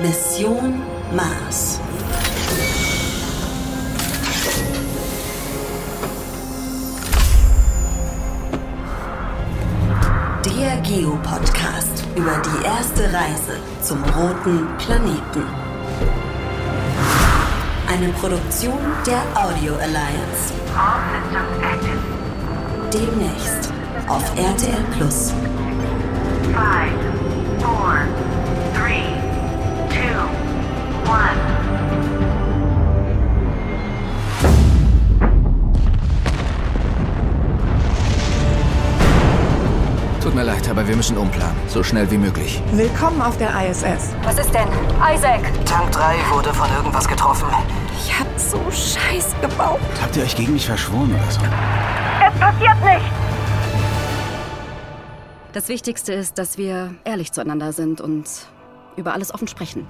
Mission Mars. Der Geo-Podcast über die erste Reise zum roten Planeten. Eine Produktion der Audio Alliance. All systems active. Demnächst auf RTL Plus. Tut mir leid, aber wir müssen umplanen. So schnell wie möglich. Willkommen auf der ISS. Was ist denn? Isaac! Tank 3 wurde von irgendwas getroffen. Ich hab so Scheiß gebaut. Habt ihr euch gegen mich verschworen oder so? Es passiert nicht! Das Wichtigste ist, dass wir ehrlich zueinander sind und über alles offen sprechen.